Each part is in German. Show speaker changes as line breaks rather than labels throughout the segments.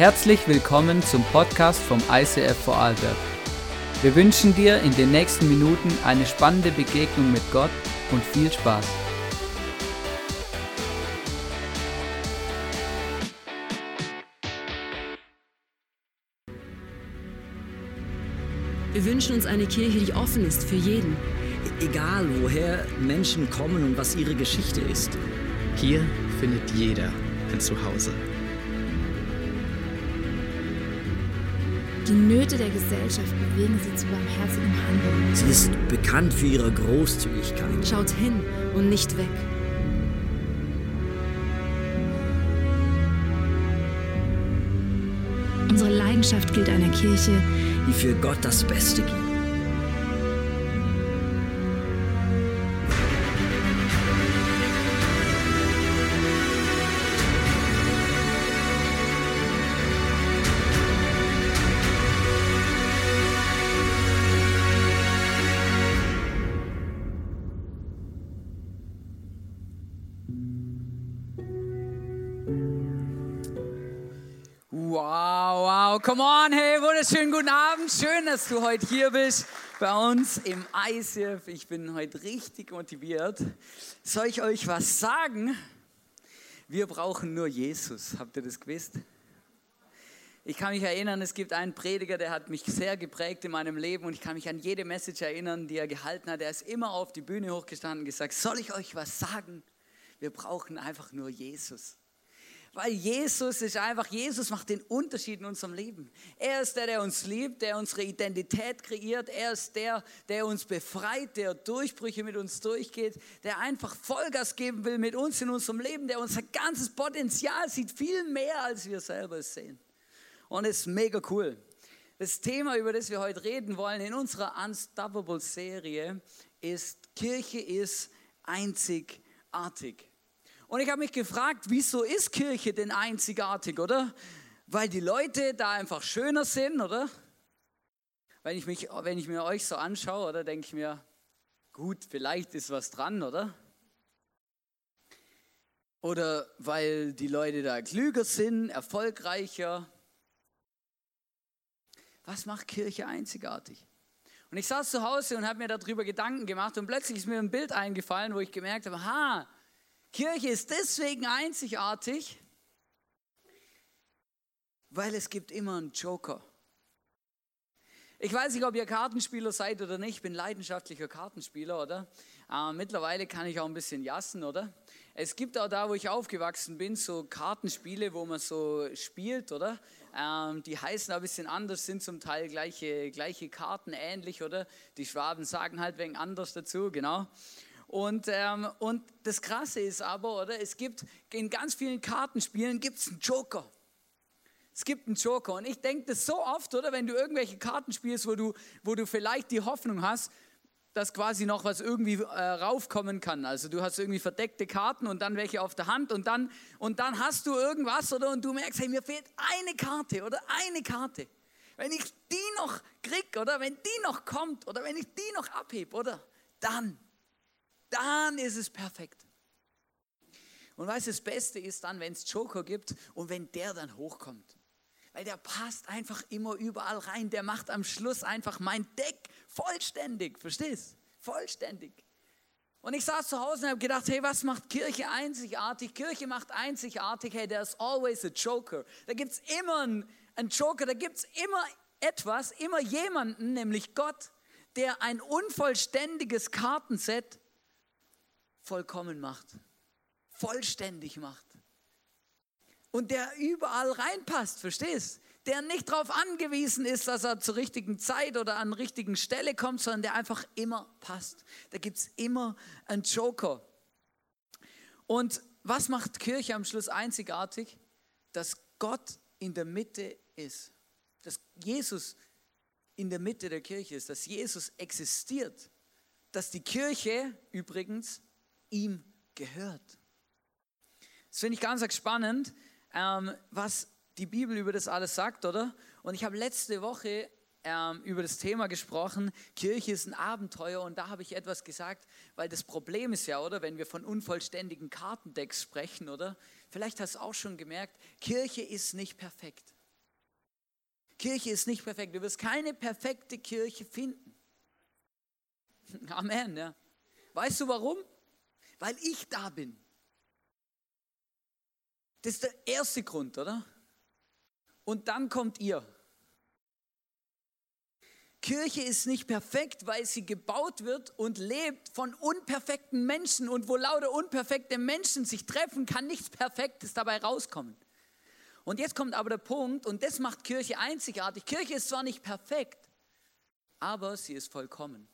Herzlich willkommen zum Podcast vom ICF Vorarlberg. Wir wünschen dir in den nächsten Minuten eine spannende Begegnung mit Gott und viel Spaß.
Wir wünschen uns eine Kirche, die offen ist für jeden.
Egal woher Menschen kommen und was ihre Geschichte ist.
Hier findet jeder ein Zuhause.
Die Nöte der Gesellschaft bewegen sie zu barmherzigem Handeln.
Sie ist bekannt für ihre Großzügigkeit.
Schaut hin und nicht weg.
Unsere Leidenschaft gilt einer Kirche,
die für Gott das Beste gibt.
Come on, hey, wunderschönen guten Abend. Schön, dass du heute hier bist bei uns im ICF. Ich bin heute richtig motiviert. Soll ich euch was sagen? Wir brauchen nur Jesus. Habt ihr das gewusst? Ich kann mich erinnern, es gibt einen Prediger, der hat mich sehr geprägt in meinem Leben und ich kann mich an jede Message erinnern, die er gehalten hat. Er ist immer auf die Bühne hochgestanden und gesagt, soll ich euch was sagen? Wir brauchen einfach nur Jesus. Weil Jesus ist einfach, Jesus macht den Unterschied in unserem Leben. Er ist der, der uns liebt, der unsere Identität kreiert. Er ist der, der uns befreit, der Durchbrüche mit uns durchgeht, der einfach Vollgas geben will mit uns in unserem Leben, der unser ganzes Potenzial sieht, viel mehr als wir selber es sehen. Und es ist mega cool. Das Thema, über das wir heute reden wollen in unserer Unstoppable-Serie, ist, Kirche ist einzigartig. Und ich habe mich gefragt, wieso ist Kirche denn einzigartig, oder? Weil die Leute da einfach schöner sind, oder? Wenn ich, mich, wenn ich mir euch so anschaue, oder denke ich mir, gut, vielleicht ist was dran, oder? Oder weil die Leute da klüger sind, erfolgreicher. Was macht Kirche einzigartig? Und ich saß zu Hause und habe mir darüber Gedanken gemacht und plötzlich ist mir ein Bild eingefallen, wo ich gemerkt habe, ha, Kirche ist deswegen einzigartig, weil es gibt immer einen Joker. Ich weiß nicht, ob ihr Kartenspieler seid oder nicht. Ich bin leidenschaftlicher Kartenspieler, oder? Äh, mittlerweile kann ich auch ein bisschen jassen, oder? Es gibt auch da, wo ich aufgewachsen bin, so Kartenspiele, wo man so spielt, oder? Ähm, die heißen ein bisschen anders, sind zum Teil gleiche, gleiche Karten ähnlich, oder? Die Schwaben sagen halt wegen anders dazu, genau. Und, ähm, und das Krasse ist aber, oder? Es gibt in ganz vielen Kartenspielen gibt es einen Joker. Es gibt einen Joker. Und ich denke das so oft, oder? Wenn du irgendwelche Karten spielst, wo du, wo du vielleicht die Hoffnung hast, dass quasi noch was irgendwie äh, raufkommen kann. Also du hast irgendwie verdeckte Karten und dann welche auf der Hand und dann, und dann hast du irgendwas, oder? Und du merkst, hey, mir fehlt eine Karte oder eine Karte. Wenn ich die noch krieg, oder? Wenn die noch kommt oder wenn ich die noch abhebe, oder? Dann, dann ist es perfekt. Und weißt du, das Beste ist dann, wenn es Joker gibt und wenn der dann hochkommt. Weil der passt einfach immer überall rein. Der macht am Schluss einfach mein Deck vollständig. Verstehst? Vollständig. Und ich saß zu Hause und habe gedacht, hey, was macht Kirche einzigartig? Kirche macht einzigartig, hey, there's always a Joker. Da gibt es immer einen, Joker, da gibt es immer etwas, immer jemanden, nämlich Gott, der ein unvollständiges Kartenset vollkommen macht, vollständig macht und der überall reinpasst, verstehst? Der nicht darauf angewiesen ist, dass er zur richtigen Zeit oder an der richtigen Stelle kommt, sondern der einfach immer passt. Da gibt es immer einen Joker. Und was macht Kirche am Schluss einzigartig? Dass Gott in der Mitte ist. Dass Jesus in der Mitte der Kirche ist. Dass Jesus existiert. Dass die Kirche übrigens ihm gehört. Das finde ich ganz spannend ähm, was die Bibel über das alles sagt, oder? Und ich habe letzte Woche ähm, über das Thema gesprochen, Kirche ist ein Abenteuer und da habe ich etwas gesagt, weil das Problem ist ja, oder, wenn wir von unvollständigen Kartendecks sprechen, oder? Vielleicht hast du auch schon gemerkt, Kirche ist nicht perfekt. Kirche ist nicht perfekt. Du wirst keine perfekte Kirche finden. Amen. Ja. Weißt du warum? Weil ich da bin. Das ist der erste Grund, oder? Und dann kommt ihr. Kirche ist nicht perfekt, weil sie gebaut wird und lebt von unperfekten Menschen. Und wo lauter unperfekte Menschen sich treffen, kann nichts Perfektes dabei rauskommen. Und jetzt kommt aber der Punkt, und das macht Kirche einzigartig. Kirche ist zwar nicht perfekt, aber sie ist vollkommen,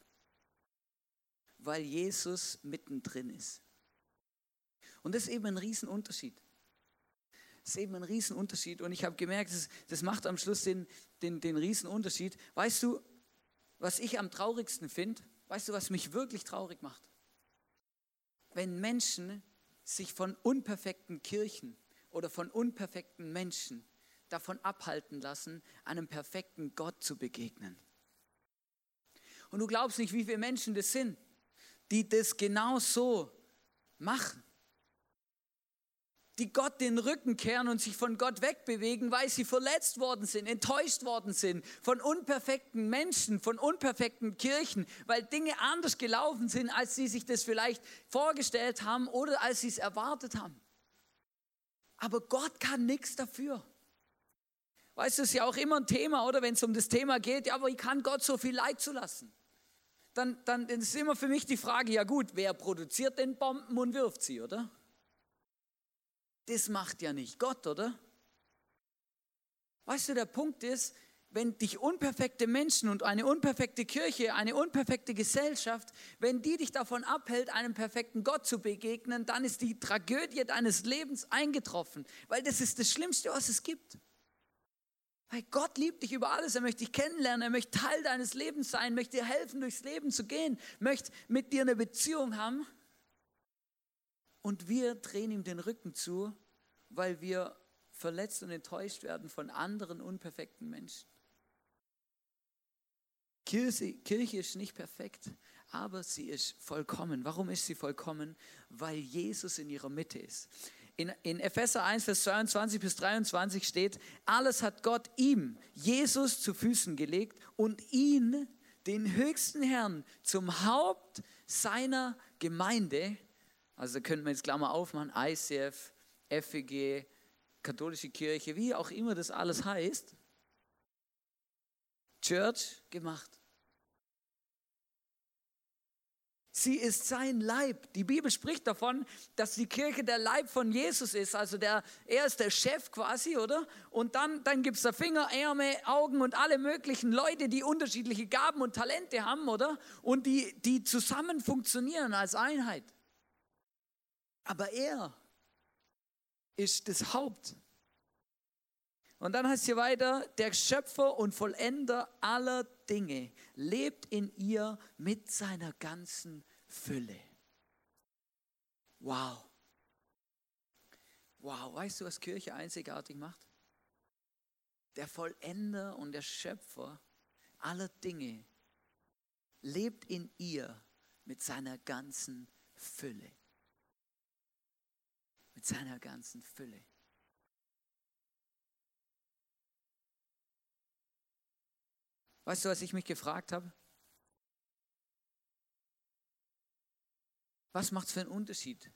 weil Jesus mittendrin ist. Und das ist eben ein Riesenunterschied. Das ist eben ein Riesenunterschied. Und ich habe gemerkt, das, das, macht am Schluss den, den, den Riesenunterschied. Weißt du, was ich am traurigsten finde? Weißt du, was mich wirklich traurig macht? Wenn Menschen sich von unperfekten Kirchen oder von unperfekten Menschen davon abhalten lassen, einem perfekten Gott zu begegnen. Und du glaubst nicht, wie viele Menschen das sind, die das genau so machen die Gott den Rücken kehren und sich von Gott wegbewegen, weil sie verletzt worden sind, enttäuscht worden sind von unperfekten Menschen, von unperfekten Kirchen, weil Dinge anders gelaufen sind, als sie sich das vielleicht vorgestellt haben oder als sie es erwartet haben. Aber Gott kann nichts dafür. Weißt du, es ist ja auch immer ein Thema, oder wenn es um das Thema geht, ja, aber wie kann Gott so viel Leid zulassen? Dann, dann ist immer für mich die Frage, ja gut, wer produziert denn Bomben und wirft sie, oder? Das macht ja nicht Gott, oder? Weißt du, der Punkt ist, wenn dich unperfekte Menschen und eine unperfekte Kirche, eine unperfekte Gesellschaft, wenn die dich davon abhält, einem perfekten Gott zu begegnen, dann ist die Tragödie deines Lebens eingetroffen, weil das ist das Schlimmste, was es gibt. Weil Gott liebt dich über alles, er möchte dich kennenlernen, er möchte Teil deines Lebens sein, möchte dir helfen, durchs Leben zu gehen, möchte mit dir eine Beziehung haben. Und wir drehen ihm den Rücken zu, weil wir verletzt und enttäuscht werden von anderen unperfekten Menschen. Kirche, Kirche ist nicht perfekt, aber sie ist vollkommen. Warum ist sie vollkommen? Weil Jesus in ihrer Mitte ist. In, in Epheser 1, Vers 22 bis 23 steht, alles hat Gott ihm, Jesus, zu Füßen gelegt und ihn, den höchsten Herrn, zum Haupt seiner Gemeinde also könnte man jetzt Klammer aufmachen, ICF, FEG, katholische Kirche, wie auch immer das alles heißt. Church gemacht. Sie ist sein Leib. Die Bibel spricht davon, dass die Kirche der Leib von Jesus ist. Also der, er ist der Chef quasi, oder? Und dann, dann gibt es da Finger, Ärmel, Augen und alle möglichen Leute, die unterschiedliche Gaben und Talente haben, oder? Und die, die zusammen funktionieren als Einheit. Aber er ist das Haupt. Und dann heißt hier weiter, der Schöpfer und Vollender aller Dinge lebt in ihr mit seiner ganzen Fülle. Wow. Wow, weißt du, was Kirche einzigartig macht? Der Vollender und der Schöpfer aller Dinge lebt in ihr mit seiner ganzen Fülle mit seiner ganzen Fülle. Weißt du, was ich mich gefragt habe? Was macht es für einen Unterschied,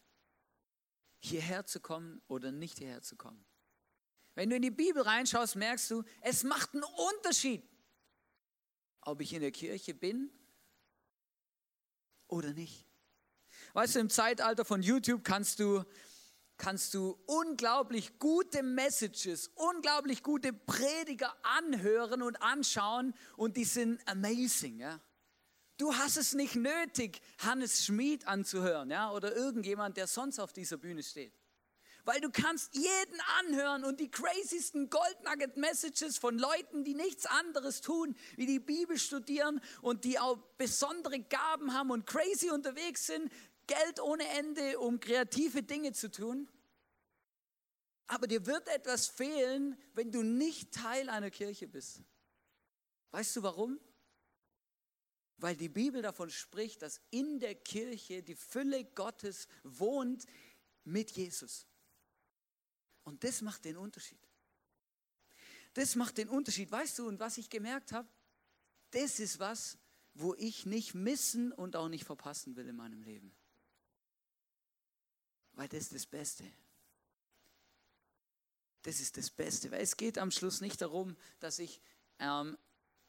hierher zu kommen oder nicht hierher zu kommen? Wenn du in die Bibel reinschaust, merkst du, es macht einen Unterschied, ob ich in der Kirche bin oder nicht. Weißt du, im Zeitalter von YouTube kannst du kannst du unglaublich gute Messages, unglaublich gute Prediger anhören und anschauen und die sind amazing. Ja? Du hast es nicht nötig, Hannes Schmid anzuhören ja? oder irgendjemand, der sonst auf dieser Bühne steht. Weil du kannst jeden anhören und die craziesten Goldnugget Messages von Leuten, die nichts anderes tun, wie die Bibel studieren und die auch besondere Gaben haben und crazy unterwegs sind, Geld ohne Ende, um kreative Dinge zu tun. Aber dir wird etwas fehlen, wenn du nicht Teil einer Kirche bist. Weißt du warum? Weil die Bibel davon spricht, dass in der Kirche die Fülle Gottes wohnt mit Jesus. Und das macht den Unterschied. das macht den Unterschied. Weißt du, und was ich gemerkt habe, das ist was, wo ich nicht missen und auch nicht verpassen will in meinem Leben. Weil das ist das Beste. Das ist das Beste. Weil es geht am Schluss nicht darum, dass ich ähm,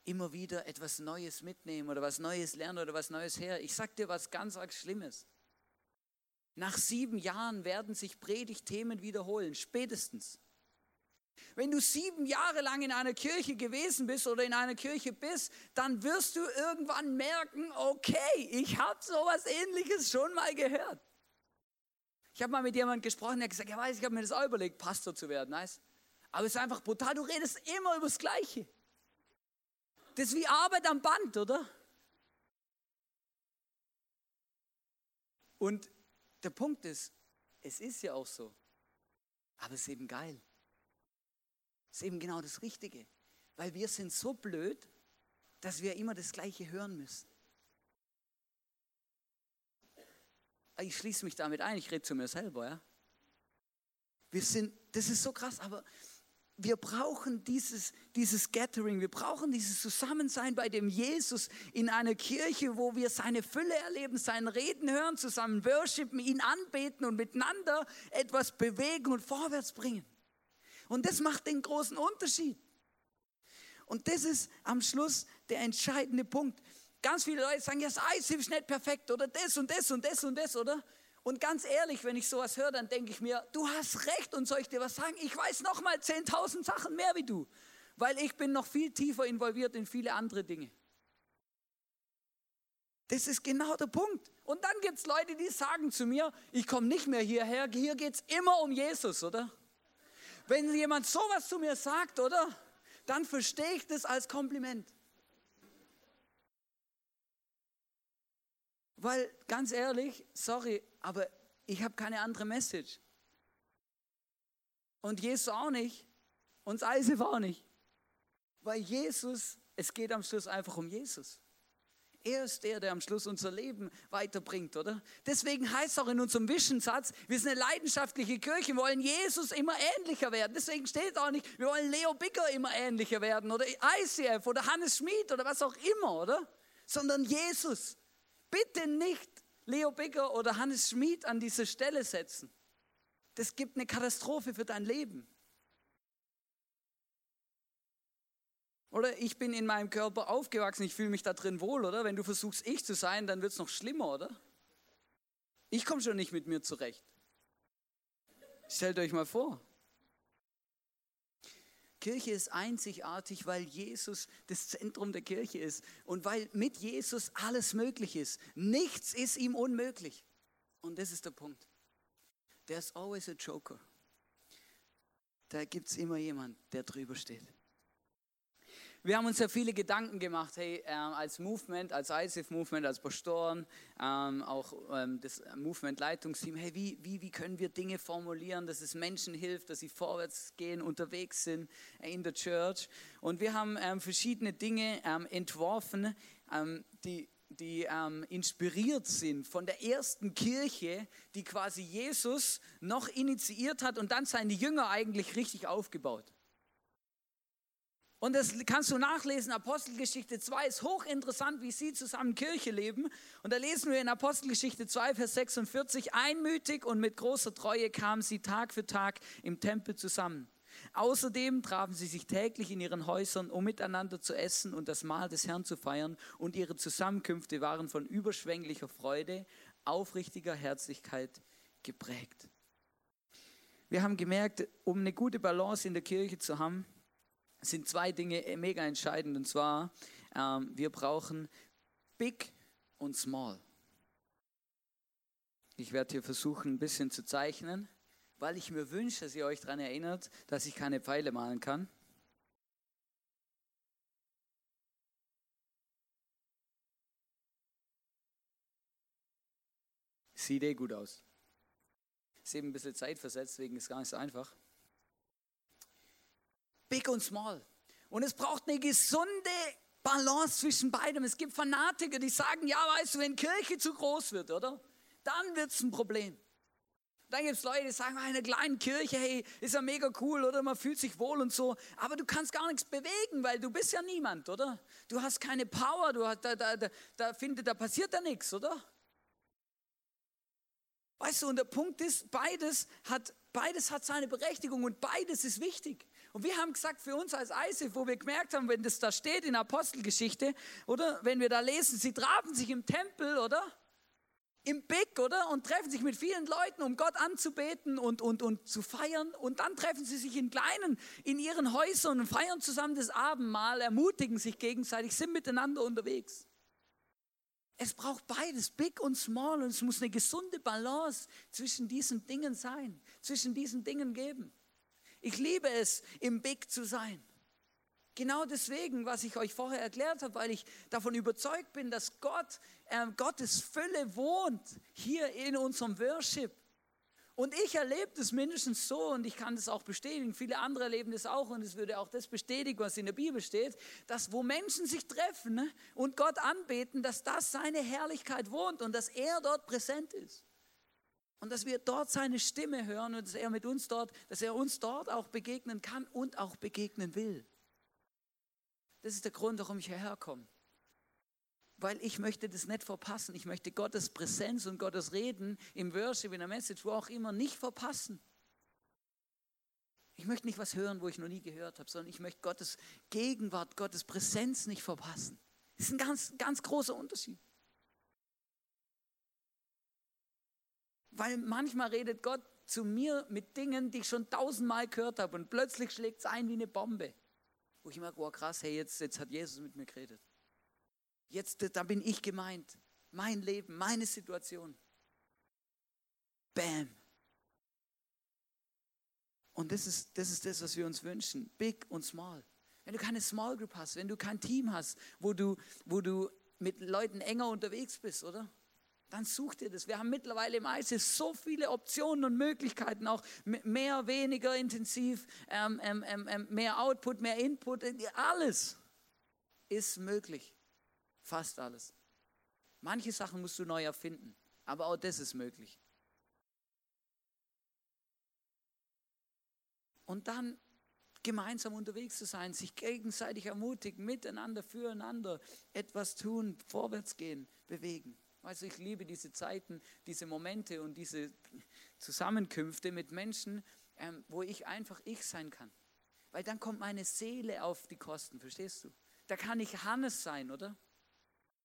immer wieder etwas Neues mitnehme oder was Neues lerne oder was Neues her. Ich sage dir was ganz arg Schlimmes. Nach sieben Jahren werden sich Predigtthemen wiederholen, spätestens. Wenn du sieben Jahre lang in einer Kirche gewesen bist oder in einer Kirche bist, dann wirst du irgendwann merken, okay, ich habe sowas ähnliches schon mal gehört. Ich habe mal mit jemandem gesprochen, der hat gesagt, ja weiß, ich habe mir das auch überlegt, Pastor zu werden. Nice. Aber es ist einfach brutal, du redest immer über das Gleiche. Das ist wie Arbeit am Band, oder? Und der Punkt ist, es ist ja auch so. Aber es ist eben geil. Es ist eben genau das Richtige. Weil wir sind so blöd, dass wir immer das Gleiche hören müssen. Ich schließe mich damit ein, ich rede zu mir selber. Ja? Wir sind, das ist so krass, aber wir brauchen dieses, dieses Gathering, wir brauchen dieses Zusammensein bei dem Jesus in einer Kirche, wo wir seine Fülle erleben, sein Reden hören, zusammen worshipen, ihn anbeten und miteinander etwas bewegen und vorwärts bringen. Und das macht den großen Unterschied. Und das ist am Schluss der entscheidende Punkt. Ganz viele Leute sagen, ja, das Eis ist nicht perfekt oder das und das und das und das, oder? Und ganz ehrlich, wenn ich sowas höre, dann denke ich mir, du hast recht und soll ich dir was sagen? Ich weiß noch mal 10.000 Sachen mehr wie du, weil ich bin noch viel tiefer involviert in viele andere Dinge. Das ist genau der Punkt. Und dann gibt es Leute, die sagen zu mir, ich komme nicht mehr hierher, hier geht es immer um Jesus, oder? Wenn jemand sowas zu mir sagt, oder? Dann verstehe ich das als Kompliment. Weil ganz ehrlich, sorry, aber ich habe keine andere Message. Und Jesus auch nicht. Und Eisef auch nicht. Weil Jesus, es geht am Schluss einfach um Jesus. Er ist der, der am Schluss unser Leben weiterbringt, oder? Deswegen heißt es auch in unserem Vision-Satz, wir sind eine leidenschaftliche Kirche, wir wollen Jesus immer ähnlicher werden. Deswegen steht auch nicht, wir wollen Leo Bicker immer ähnlicher werden oder ICF oder Hannes Schmid oder was auch immer, oder? Sondern Jesus. Bitte nicht Leo Bigger oder Hannes Schmid an diese Stelle setzen. Das gibt eine Katastrophe für dein Leben. Oder ich bin in meinem Körper aufgewachsen, ich fühle mich da drin wohl, oder? Wenn du versuchst, ich zu sein, dann wird es noch schlimmer, oder? Ich komme schon nicht mit mir zurecht. Stellt euch mal vor. Kirche ist einzigartig, weil Jesus das Zentrum der Kirche ist und weil mit Jesus alles möglich ist. Nichts ist ihm unmöglich. Und das ist der Punkt. There's always a joker. Da gibt es immer jemand, der drüber steht. Wir haben uns ja viele Gedanken gemacht, hey, äh, als Movement, als ISIF-Movement, als Pastoren, ähm, auch ähm, das Movement-Leitungsteam, hey, wie, wie, wie können wir Dinge formulieren, dass es Menschen hilft, dass sie vorwärts gehen, unterwegs sind äh, in der Church. Und wir haben ähm, verschiedene Dinge ähm, entworfen, ähm, die die ähm, inspiriert sind von der ersten Kirche, die quasi Jesus noch initiiert hat und dann seine Jünger eigentlich richtig aufgebaut. Und das kannst du nachlesen, Apostelgeschichte 2 ist hochinteressant, wie sie zusammen Kirche leben. Und da lesen wir in Apostelgeschichte 2, Vers 46, einmütig und mit großer Treue kamen sie Tag für Tag im Tempel zusammen. Außerdem trafen sie sich täglich in ihren Häusern, um miteinander zu essen und das Mahl des Herrn zu feiern. Und ihre Zusammenkünfte waren von überschwänglicher Freude, aufrichtiger Herzlichkeit geprägt. Wir haben gemerkt, um eine gute Balance in der Kirche zu haben, sind zwei Dinge mega entscheidend. Und zwar, ähm, wir brauchen Big und Small. Ich werde hier versuchen, ein bisschen zu zeichnen, weil ich mir wünsche, dass ihr euch daran erinnert, dass ich keine Pfeile malen kann. Sieht eh gut aus. Ist eben ein bisschen zeitversetzt, deswegen ist es gar nicht so einfach. Big und Small. Und es braucht eine gesunde Balance zwischen beidem. Es gibt Fanatiker, die sagen, ja, weißt du, wenn Kirche zu groß wird, oder? Dann wird es ein Problem. Dann gibt es Leute, die sagen, in einer kleinen Kirche, hey, ist ja mega cool, oder? Man fühlt sich wohl und so. Aber du kannst gar nichts bewegen, weil du bist ja niemand, oder? Du hast keine Power, du hast, da, da, da, da, findet, da passiert ja nichts, oder? Weißt du, und der Punkt ist, beides hat, beides hat seine Berechtigung und beides ist wichtig. Und wir haben gesagt, für uns als ISIF, wo wir gemerkt haben, wenn das da steht in Apostelgeschichte, oder wenn wir da lesen, sie trafen sich im Tempel, oder? Im Big, oder? Und treffen sich mit vielen Leuten, um Gott anzubeten und, und, und zu feiern. Und dann treffen sie sich in kleinen, in ihren Häusern und feiern zusammen das Abendmahl, ermutigen sich gegenseitig, sind miteinander unterwegs. Es braucht beides, Big und Small, und es muss eine gesunde Balance zwischen diesen Dingen sein, zwischen diesen Dingen geben. Ich liebe es, im Big zu sein. Genau deswegen, was ich euch vorher erklärt habe, weil ich davon überzeugt bin, dass Gott, äh, Gottes Fülle wohnt hier in unserem Worship. Und ich erlebe das mindestens so und ich kann das auch bestätigen. Viele andere erleben das auch und es würde auch das bestätigen, was in der Bibel steht, dass wo Menschen sich treffen ne, und Gott anbeten, dass das seine Herrlichkeit wohnt und dass er dort präsent ist. Und dass wir dort seine Stimme hören und dass er mit uns dort, dass er uns dort auch begegnen kann und auch begegnen will. Das ist der Grund, warum ich hierher komme weil ich möchte das nicht verpassen. Ich möchte Gottes Präsenz und Gottes Reden im Worship, in der Message, wo auch immer, nicht verpassen. Ich möchte nicht was hören, wo ich noch nie gehört habe, sondern ich möchte Gottes Gegenwart, Gottes Präsenz nicht verpassen. Das ist ein ganz, ganz großer Unterschied. Weil manchmal redet Gott zu mir mit Dingen, die ich schon tausendmal gehört habe und plötzlich schlägt es ein wie eine Bombe. Wo ich immer, wow, krass, hey, jetzt, jetzt hat Jesus mit mir geredet. Jetzt, da bin ich gemeint. Mein Leben, meine Situation. Bam. Und das ist, das ist das, was wir uns wünschen. Big und small. Wenn du keine Small Group hast, wenn du kein Team hast, wo du, wo du mit Leuten enger unterwegs bist, oder? Dann such dir das. Wir haben mittlerweile im ISIS so viele Optionen und Möglichkeiten, auch mehr, weniger intensiv, ähm, ähm, ähm, ähm mehr Output, mehr Input, alles ist möglich. Fast alles. Manche Sachen musst du neu erfinden, aber auch das ist möglich. Und dann gemeinsam unterwegs zu sein, sich gegenseitig ermutigen, miteinander, füreinander etwas tun, vorwärts gehen, bewegen. Also ich liebe diese Zeiten, diese Momente und diese Zusammenkünfte mit Menschen, ähm, wo ich einfach ich sein kann. Weil dann kommt meine Seele auf die Kosten, verstehst du? Da kann ich Hannes sein, oder?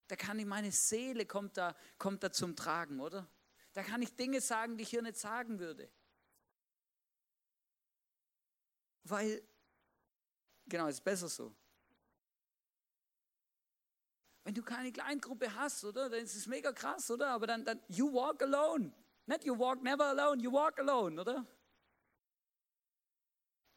Da kann ich, meine Seele kommt da, kommt da zum Tragen, oder? Da kann ich Dinge sagen, die ich hier nicht sagen würde. Weil, genau, ist besser so. Wenn du keine Kleingruppe hast, oder? Dann ist es mega krass, oder? Aber dann, dann, you walk alone. Nicht you walk never alone, you walk alone, oder?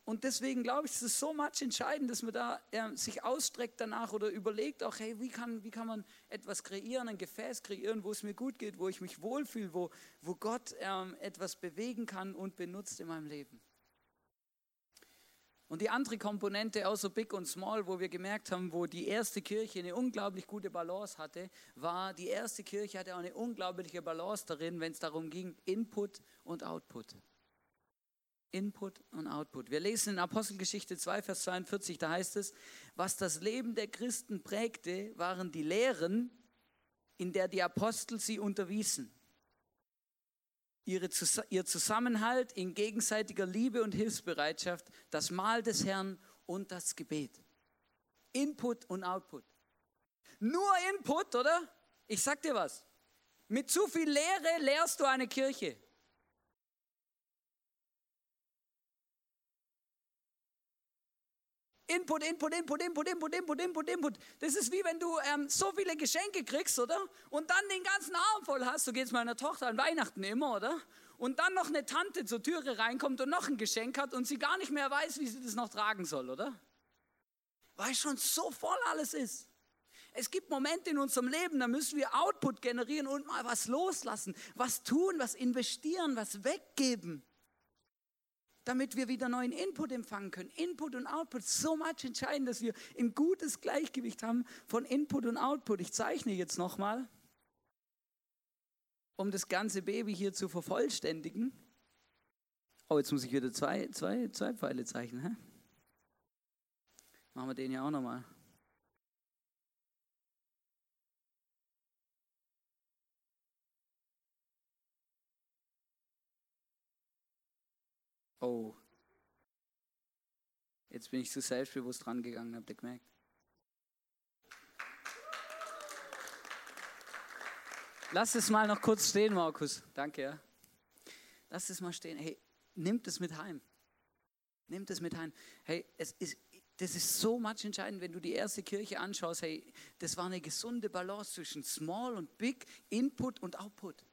Und deswegen glaube ich, es ist so much entscheidend, dass man da äh, sich ausstreckt danach oder überlegt auch, hey, wie kann, wie kann man etwas kreieren, ein Gefäß kreieren, wo es mir gut geht, wo ich mich wohlfühle, wo, wo Gott ähm, etwas bewegen kann und benutzt in meinem Leben. Und die andere Komponente außer Big und Small, wo wir gemerkt haben, wo die erste Kirche eine unglaublich gute Balance hatte, war, die erste Kirche hatte auch eine unglaubliche Balance darin, wenn es darum ging, Input und Output. Input und Output. Wir lesen in Apostelgeschichte 2, Vers 42, da heißt es, was das Leben der Christen prägte, waren die Lehren, in der die Apostel sie unterwiesen. Ihre, ihr Zusammenhalt in gegenseitiger Liebe und Hilfsbereitschaft, das Mahl des Herrn und das Gebet. Input und Output. Nur Input, oder? Ich sag dir was. Mit zu viel Lehre lehrst du eine Kirche. Input, Input, Input, Input, Input, Input, Input, Input. Das ist wie wenn du ähm, so viele Geschenke kriegst, oder? Und dann den ganzen Arm voll hast. So geht es meiner Tochter an Weihnachten immer, oder? Und dann noch eine Tante zur Türe reinkommt und noch ein Geschenk hat und sie gar nicht mehr weiß, wie sie das noch tragen soll, oder? Weil schon so voll alles ist. Es gibt Momente in unserem Leben, da müssen wir Output generieren und mal was loslassen, was tun, was investieren, was weggeben damit wir wieder neuen Input empfangen können. Input und Output, so much entscheidend, dass wir ein gutes Gleichgewicht haben von Input und Output. Ich zeichne jetzt nochmal, um das ganze Baby hier zu vervollständigen. Oh, jetzt muss ich wieder zwei, zwei, zwei Pfeile zeichnen. Hä? Machen wir den ja auch nochmal. Oh. Jetzt bin ich zu selbstbewusst rangegangen, habt ihr gemerkt? Lass es mal noch kurz stehen, Markus. Danke, ja. Lass es mal stehen. Hey, nimmt es mit heim. Nimmt es mit heim. Hey, es ist, das ist so much entscheidend, wenn du die erste Kirche anschaust. Hey, das war eine gesunde Balance zwischen Small und Big, Input und Output.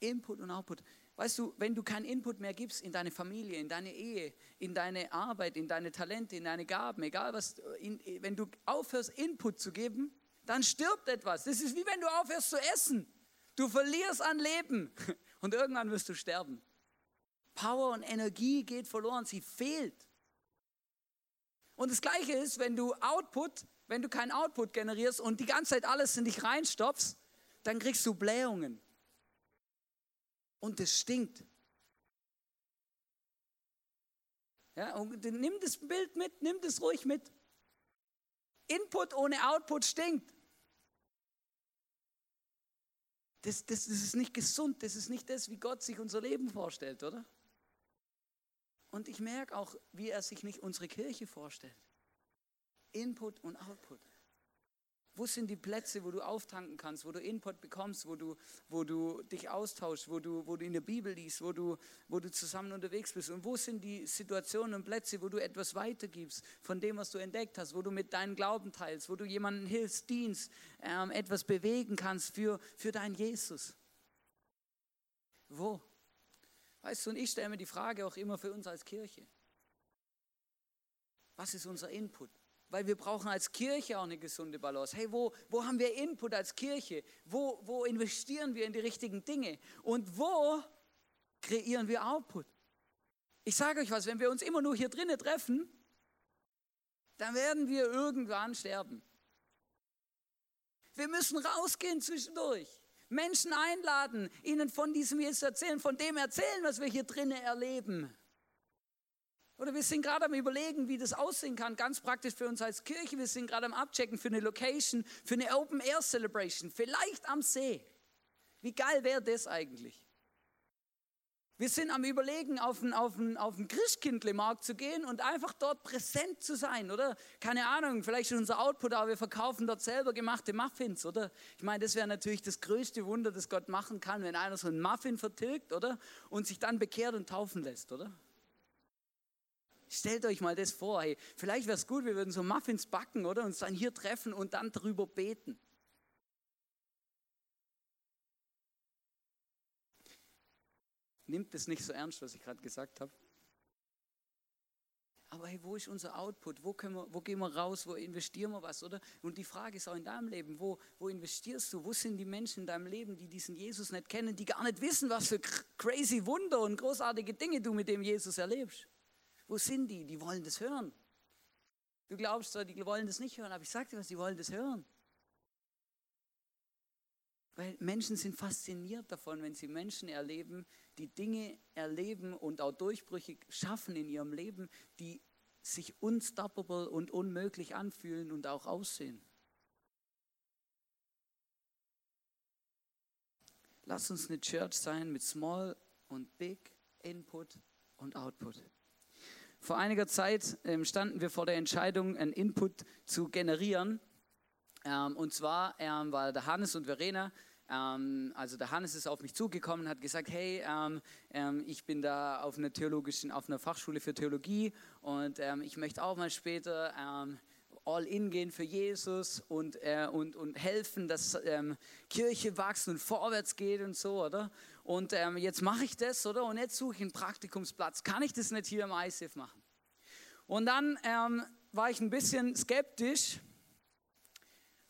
Input und Output. Weißt du, wenn du keinen Input mehr gibst in deine Familie, in deine Ehe, in deine Arbeit, in deine Talente, in deine Gaben, egal was, in, wenn du aufhörst, Input zu geben, dann stirbt etwas. Das ist wie wenn du aufhörst zu essen. Du verlierst an Leben und irgendwann wirst du sterben. Power und Energie geht verloren, sie fehlt. Und das Gleiche ist, wenn du Output, wenn du keinen Output generierst und die ganze Zeit alles in dich reinstopfst, dann kriegst du Blähungen. Und es stinkt. Ja, und nimm das Bild mit, nimm das ruhig mit. Input ohne Output stinkt. Das, das, das ist nicht gesund, das ist nicht das, wie Gott sich unser Leben vorstellt, oder? Und ich merke auch, wie er sich nicht unsere Kirche vorstellt. Input und Output. Wo sind die Plätze, wo du auftanken kannst, wo du Input bekommst, wo du, wo du dich austauschst, wo du, wo du in der Bibel liest, wo du, wo du zusammen unterwegs bist? Und wo sind die Situationen und Plätze, wo du etwas weitergibst von dem, was du entdeckt hast, wo du mit deinem Glauben teilst, wo du jemandem hilfst, dienst, ähm, etwas bewegen kannst für, für deinen Jesus? Wo? Weißt du, und ich stelle mir die Frage auch immer für uns als Kirche. Was ist unser Input? Weil wir brauchen als Kirche auch eine gesunde Balance. Hey, wo, wo haben wir Input als Kirche? Wo, wo investieren wir in die richtigen Dinge? Und wo kreieren wir Output? Ich sage euch was, wenn wir uns immer nur hier drinnen treffen, dann werden wir irgendwann sterben. Wir müssen rausgehen zwischendurch. Menschen einladen, ihnen von diesem Jesus erzählen, von dem erzählen, was wir hier drinnen erleben. Oder wir sind gerade am Überlegen, wie das aussehen kann, ganz praktisch für uns als Kirche. Wir sind gerade am Abchecken für eine Location, für eine Open Air Celebration, vielleicht am See. Wie geil wäre das eigentlich? Wir sind am Überlegen, auf den, auf den, auf den Christkindlemarkt zu gehen und einfach dort präsent zu sein, oder? Keine Ahnung, vielleicht ist unser Output, aber wir verkaufen dort selber gemachte Muffins, oder? Ich meine, das wäre natürlich das größte Wunder, das Gott machen kann, wenn einer so einen Muffin vertilgt, oder? Und sich dann bekehrt und taufen lässt, oder? Stellt euch mal das vor, hey, vielleicht wäre es gut, wir würden so Muffins backen, oder? Uns dann hier treffen und dann darüber beten. Nimmt es nicht so ernst, was ich gerade gesagt habe. Aber hey, wo ist unser Output? Wo, wir, wo, gehen wir raus? Wo investieren wir was, oder? Und die Frage ist auch in deinem Leben, wo, wo investierst du? Wo sind die Menschen in deinem Leben, die diesen Jesus nicht kennen, die gar nicht wissen, was für crazy Wunder und großartige Dinge du mit dem Jesus erlebst? Wo sind die? Die wollen das hören. Du glaubst zwar, die wollen das nicht hören, aber ich sage dir was, die wollen das hören. Weil Menschen sind fasziniert davon, wenn sie Menschen erleben, die Dinge erleben und auch Durchbrüche schaffen in ihrem Leben, die sich unstoppable und unmöglich anfühlen und auch aussehen. Lass uns eine Church sein mit Small und Big Input und Output. Vor einiger Zeit ähm, standen wir vor der Entscheidung, einen Input zu generieren. Ähm, und zwar ähm, war der Hannes und Verena, ähm, also der Hannes ist auf mich zugekommen, hat gesagt, hey, ähm, ähm, ich bin da auf einer theologischen, auf einer Fachschule für Theologie und ich möchte auch mal später all in gehen für Jesus und, äh, und, und helfen, dass Kirche wachsen und vorwärts geht und so, oder? Und ähm, jetzt mache ich das, oder? Und jetzt suche ich einen Praktikumsplatz. Kann ich das nicht hier im ISIF machen? Und dann ähm, war ich ein bisschen skeptisch,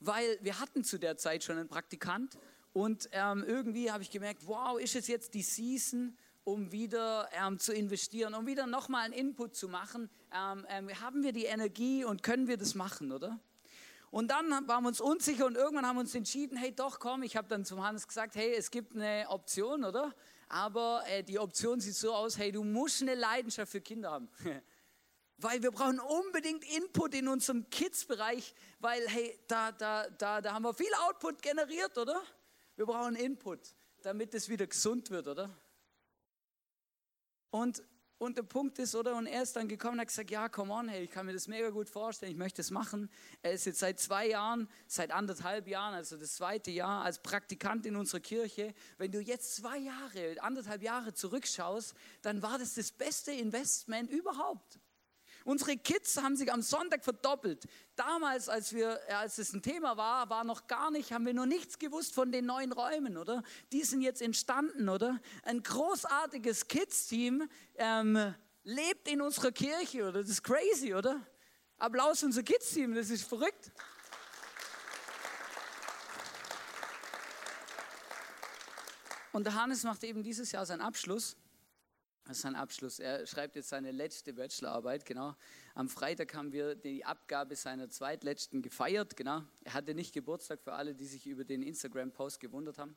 weil wir hatten zu der Zeit schon einen Praktikant und ähm, irgendwie habe ich gemerkt, wow, ist es jetzt die Season, um wieder ähm, zu investieren, um wieder nochmal einen Input zu machen. Ähm, ähm, haben wir die Energie und können wir das machen, oder? Und dann waren wir uns unsicher und irgendwann haben wir uns entschieden, hey doch, komm, ich habe dann zum Hannes gesagt, hey, es gibt eine Option, oder? aber äh, die Option sieht so aus, hey, du musst eine Leidenschaft für Kinder haben. weil wir brauchen unbedingt Input in unserem Kids-Bereich, weil hey, da, da, da, da haben wir viel Output generiert, oder? Wir brauchen Input, damit es wieder gesund wird, oder? Und, und der Punkt ist, oder? Und er ist dann gekommen und hat gesagt, ja, come on, hey, ich kann mir das mega gut vorstellen, ich möchte es machen. Er ist jetzt seit zwei Jahren, seit anderthalb Jahren, also das zweite Jahr als Praktikant in unserer Kirche. Wenn du jetzt zwei Jahre, anderthalb Jahre zurückschaust, dann war das das beste Investment überhaupt. Unsere Kids haben sich am Sonntag verdoppelt. Damals, als, wir, als es ein Thema war, war noch gar nicht, haben wir noch nichts gewusst von den neuen Räumen, oder? Die sind jetzt entstanden, oder? Ein großartiges Kids-Team ähm, lebt in unserer Kirche, oder? Das ist crazy, oder? Applaus unser Kids-Team, das ist verrückt. Und der Hannes macht eben dieses Jahr seinen Abschluss. Das ist sein Abschluss. Er schreibt jetzt seine letzte Bachelorarbeit, genau. Am Freitag haben wir die Abgabe seiner zweitletzten gefeiert, genau. Er hatte nicht Geburtstag für alle, die sich über den Instagram-Post gewundert haben.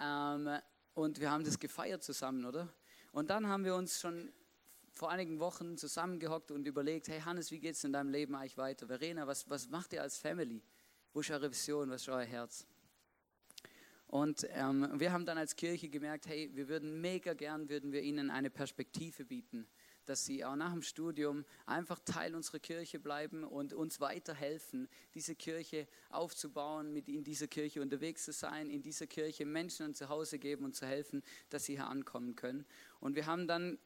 Ähm, und wir haben das gefeiert zusammen, oder? Und dann haben wir uns schon vor einigen Wochen zusammengehockt und überlegt, hey Hannes, wie geht es in deinem Leben eigentlich weiter? Verena, was, was macht ihr als Family? Wo ist eure Vision? Was ist euer Herz? Und ähm, wir haben dann als Kirche gemerkt, hey, wir würden mega gern, würden wir ihnen eine Perspektive bieten, dass sie auch nach dem Studium einfach Teil unserer Kirche bleiben und uns weiterhelfen, diese Kirche aufzubauen, mit in dieser Kirche unterwegs zu sein, in dieser Kirche Menschen ein Zuhause geben und zu helfen, dass sie hier ankommen können. Und wir haben dann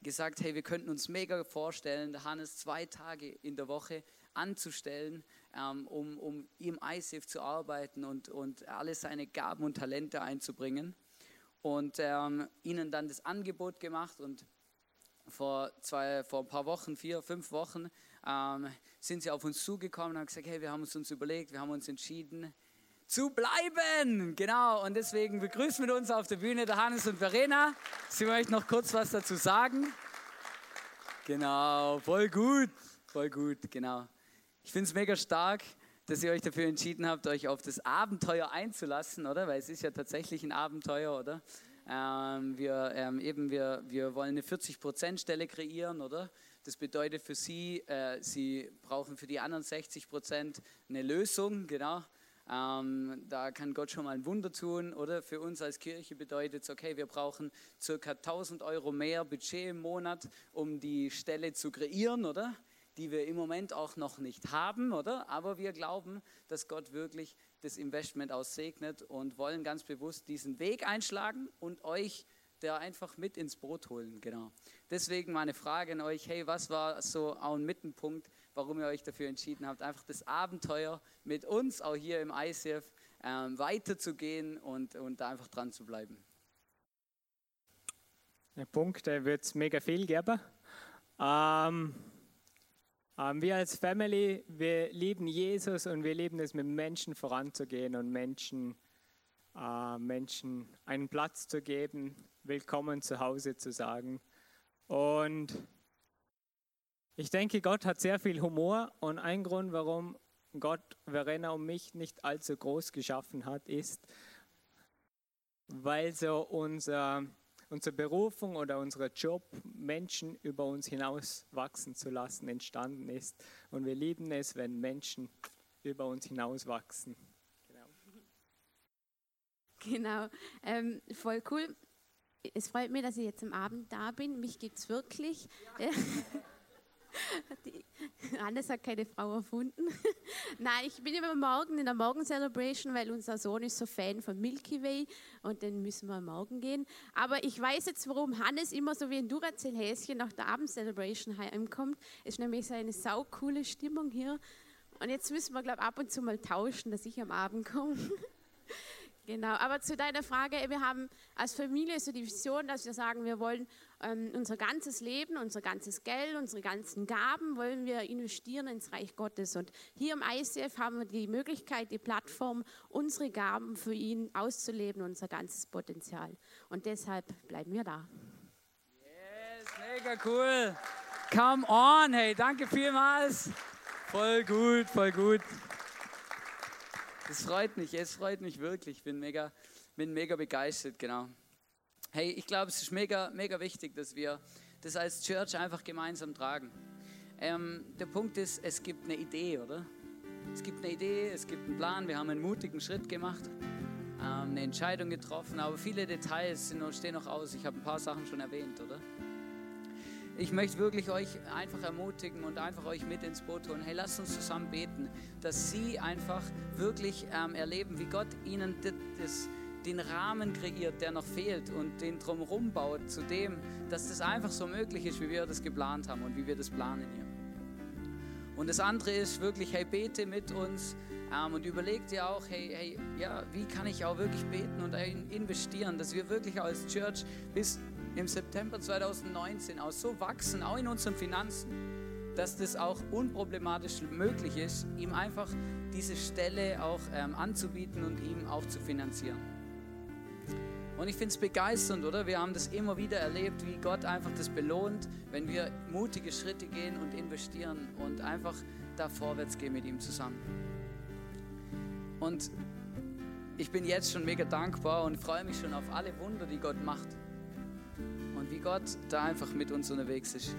gesagt, hey, wir könnten uns mega vorstellen, Hannes zwei Tage in der Woche anzustellen, um, um im ISIF zu arbeiten und, und alle seine Gaben und Talente einzubringen. Und ähm, ihnen dann das Angebot gemacht und vor, zwei, vor ein paar Wochen, vier, fünf Wochen, ähm, sind sie auf uns zugekommen und haben gesagt, hey, wir haben uns, uns überlegt, wir haben uns entschieden, zu bleiben. Genau, und deswegen begrüßen wir uns auf der Bühne der Hannes und Verena. Sie möchten noch kurz was dazu sagen. Genau, voll gut, voll gut, genau. Ich finde es mega stark, dass ihr euch dafür entschieden habt, euch auf das Abenteuer einzulassen, oder? Weil es ist ja tatsächlich ein Abenteuer, oder? Ähm, wir, ähm, eben, wir, wir wollen eine 40%-Stelle kreieren, oder? Das bedeutet für Sie, äh, Sie brauchen für die anderen 60% eine Lösung, genau. Ähm, da kann Gott schon mal ein Wunder tun, oder? Für uns als Kirche bedeutet es, okay, wir brauchen circa 1000 Euro mehr Budget im Monat, um die Stelle zu kreieren, oder? Die wir im Moment auch noch nicht haben, oder? Aber wir glauben, dass Gott wirklich das Investment aussegnet und wollen ganz bewusst diesen Weg einschlagen und euch da einfach mit ins Boot holen, genau. Deswegen meine Frage an euch, hey, was war so ein Mittenpunkt, warum ihr euch dafür entschieden habt, einfach das Abenteuer mit uns, auch hier im ICF, ähm, weiterzugehen und, und da einfach dran zu bleiben?
Der Punkt, der wird es mega viel geben. Ähm, wir als Family, wir lieben Jesus und wir lieben es, mit Menschen voranzugehen und Menschen, äh, Menschen einen Platz zu geben, willkommen zu Hause zu sagen. Und ich denke, Gott hat sehr viel Humor und ein Grund, warum Gott Verena und mich nicht allzu groß geschaffen hat, ist, weil so unser unsere Berufung oder unser Job, Menschen über uns hinaus wachsen zu lassen, entstanden ist. Und wir lieben es, wenn Menschen über uns hinaus wachsen.
Genau, genau. Ähm, voll cool. Es freut mich, dass ich jetzt am Abend da bin. Mich gibt es wirklich. Ja. Die, Hannes hat keine Frau erfunden. Nein, ich bin immer morgen in der Morgen-Celebration, weil unser Sohn ist so Fan von Milky Way und dann müssen wir morgen gehen. Aber ich weiß jetzt, warum Hannes immer so wie ein Duracell-Häschen nach der Abend-Celebration heimkommt. Es ist nämlich so eine saukoole Stimmung hier. Und jetzt müssen wir, glaube ich, ab und zu mal tauschen, dass ich am Abend komme. Genau, aber zu deiner Frage, wir haben als Familie so die Vision, dass wir sagen, wir wollen ähm, unser ganzes Leben, unser ganzes Geld, unsere ganzen Gaben wollen wir investieren ins Reich Gottes. Und hier im ICF haben wir die Möglichkeit, die Plattform, unsere Gaben für ihn auszuleben, unser ganzes Potenzial. Und deshalb bleiben wir da.
Yes, mega cool. Come on, hey, danke vielmals. Voll gut, voll gut. Es freut mich, es freut mich wirklich. Ich bin mega, bin mega begeistert, genau. Hey, ich glaube, es ist mega, mega wichtig, dass wir das als Church einfach gemeinsam tragen. Ähm, der Punkt ist, es gibt eine Idee, oder? Es gibt eine Idee, es gibt einen Plan, wir haben einen mutigen Schritt gemacht, ähm, eine Entscheidung getroffen, aber viele Details sind, stehen noch aus. Ich habe ein paar Sachen schon erwähnt, oder? Ich möchte wirklich euch einfach ermutigen und einfach euch mit ins Boot holen. Hey, lasst uns zusammen beten, dass sie einfach wirklich ähm, erleben, wie Gott ihnen das, den Rahmen kreiert, der noch fehlt und den drumherum baut, zu dem, dass das einfach so möglich ist, wie wir das geplant haben und wie wir das planen hier. Und das andere ist wirklich, hey, bete mit uns ähm, und überleg dir auch, hey, hey, ja, wie kann ich auch wirklich beten und investieren, dass wir wirklich als Church bis im September 2019 auch so wachsen, auch in unseren Finanzen, dass das auch unproblematisch möglich ist, ihm einfach diese Stelle auch ähm, anzubieten und ihm auch zu finanzieren. Und ich finde es begeisternd, oder? Wir haben das immer wieder erlebt, wie Gott einfach das belohnt, wenn wir mutige Schritte gehen und investieren und einfach da vorwärts gehen mit ihm zusammen. Und ich bin jetzt schon mega dankbar und freue mich schon auf alle Wunder, die Gott macht. Und wie Gott da einfach mit uns unterwegs ist.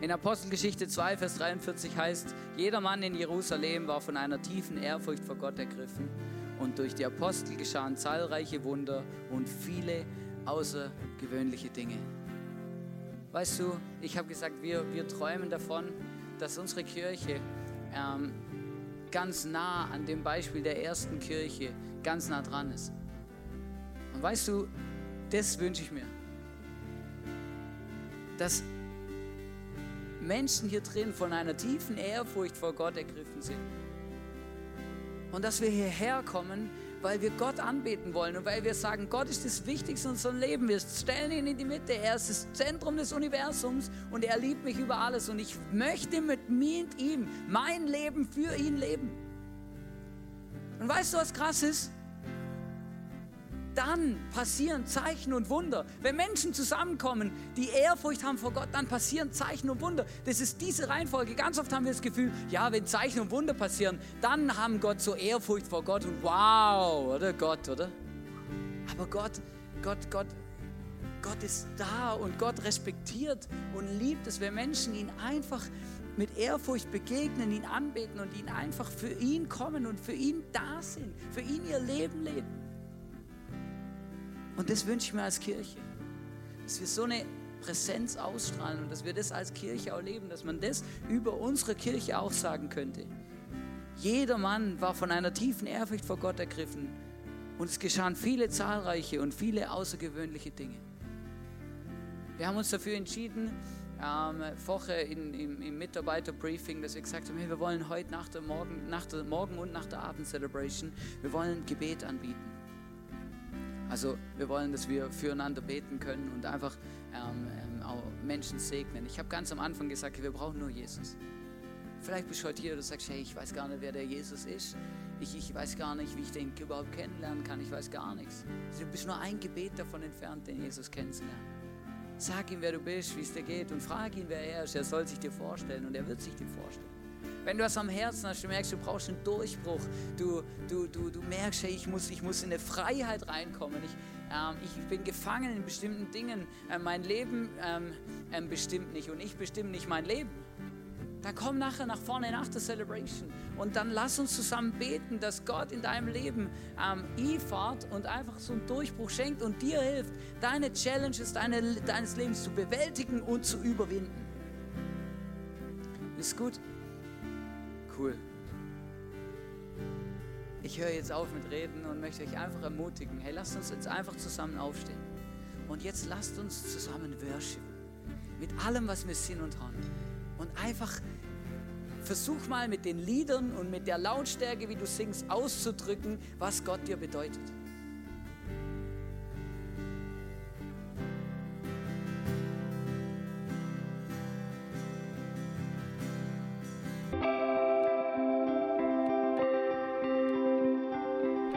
In Apostelgeschichte 2, Vers 43 heißt, jeder Mann in Jerusalem war von einer tiefen Ehrfurcht vor Gott ergriffen und durch die Apostel geschahen zahlreiche Wunder und viele außergewöhnliche Dinge. Weißt du, ich habe gesagt, wir, wir träumen davon, dass unsere Kirche ähm, ganz nah an dem Beispiel der ersten Kirche ganz nah dran ist. Und weißt du, das wünsche ich mir. Dass Menschen hier drin von einer tiefen Ehrfurcht vor Gott ergriffen sind und dass wir hierher kommen, weil wir Gott anbeten wollen und weil wir sagen, Gott ist das Wichtigste in unserem Leben. Wir stellen ihn in die Mitte. Er ist das Zentrum des Universums und er liebt mich über alles. Und ich möchte mit mir und ihm mein Leben für ihn leben. Und weißt du, was krass ist? Dann passieren Zeichen und Wunder. Wenn Menschen zusammenkommen, die Ehrfurcht haben vor Gott, dann passieren Zeichen und Wunder. Das ist diese Reihenfolge. Ganz oft haben wir das Gefühl, ja, wenn Zeichen und Wunder passieren, dann haben Gott so Ehrfurcht vor Gott und wow, oder Gott, oder? Aber Gott, Gott, Gott, Gott ist da und Gott respektiert und liebt es, wenn Menschen ihn einfach mit Ehrfurcht begegnen, ihn anbeten und ihn einfach für ihn kommen und für ihn da sind, für ihn ihr Leben leben. Und das wünsche ich mir als Kirche, dass wir so eine Präsenz ausstrahlen und dass wir das als Kirche auch leben, dass man das über unsere Kirche auch sagen könnte. Jeder Mann war von einer tiefen Ehrfurcht vor Gott ergriffen und es geschahen viele zahlreiche und viele außergewöhnliche Dinge. Wir haben uns dafür entschieden, ähm, vorher in, im, im Mitarbeiterbriefing, dass wir gesagt haben, hey, wir wollen heute nach der Morgen, nach der Morgen und nach der Abend-Celebration, wir wollen Gebet anbieten. Also wir wollen, dass wir füreinander beten können und einfach ähm, ähm, auch Menschen segnen. Ich habe ganz am Anfang gesagt, wir brauchen nur Jesus. Vielleicht bist du heute hier und sagst, hey, ich weiß gar nicht, wer der Jesus ist. Ich, ich weiß gar nicht, wie ich den überhaupt kennenlernen kann. Ich weiß gar nichts. Du bist nur ein Gebet davon entfernt, den Jesus kennenzulernen. Sag ihm, wer du bist, wie es dir geht und frag ihn, wer er ist. Er soll sich dir vorstellen und er wird sich dir vorstellen. Wenn du was am Herzen hast, du merkst, du brauchst einen Durchbruch, du, du, du, du merkst, hey, ich muss, ich muss in eine Freiheit reinkommen, ich, ähm, ich bin gefangen in bestimmten Dingen, äh, mein Leben ähm, ähm, bestimmt nicht und ich bestimme nicht mein Leben. Dann komm nachher nach vorne nach der Celebration und dann lass uns zusammen beten, dass Gott in deinem Leben ähm, E-Fahrt und einfach so einen Durchbruch schenkt und dir hilft, deine Challenges deine, deines Lebens zu bewältigen und zu überwinden. Ist gut? Cool. Ich höre jetzt auf mit Reden und möchte euch einfach ermutigen. Hey, lasst uns jetzt einfach zusammen aufstehen. Und jetzt lasst uns zusammen worshipen. Mit allem, was wir sind und haben. Und einfach versuch mal mit den Liedern und mit der Lautstärke, wie du singst, auszudrücken, was Gott dir bedeutet.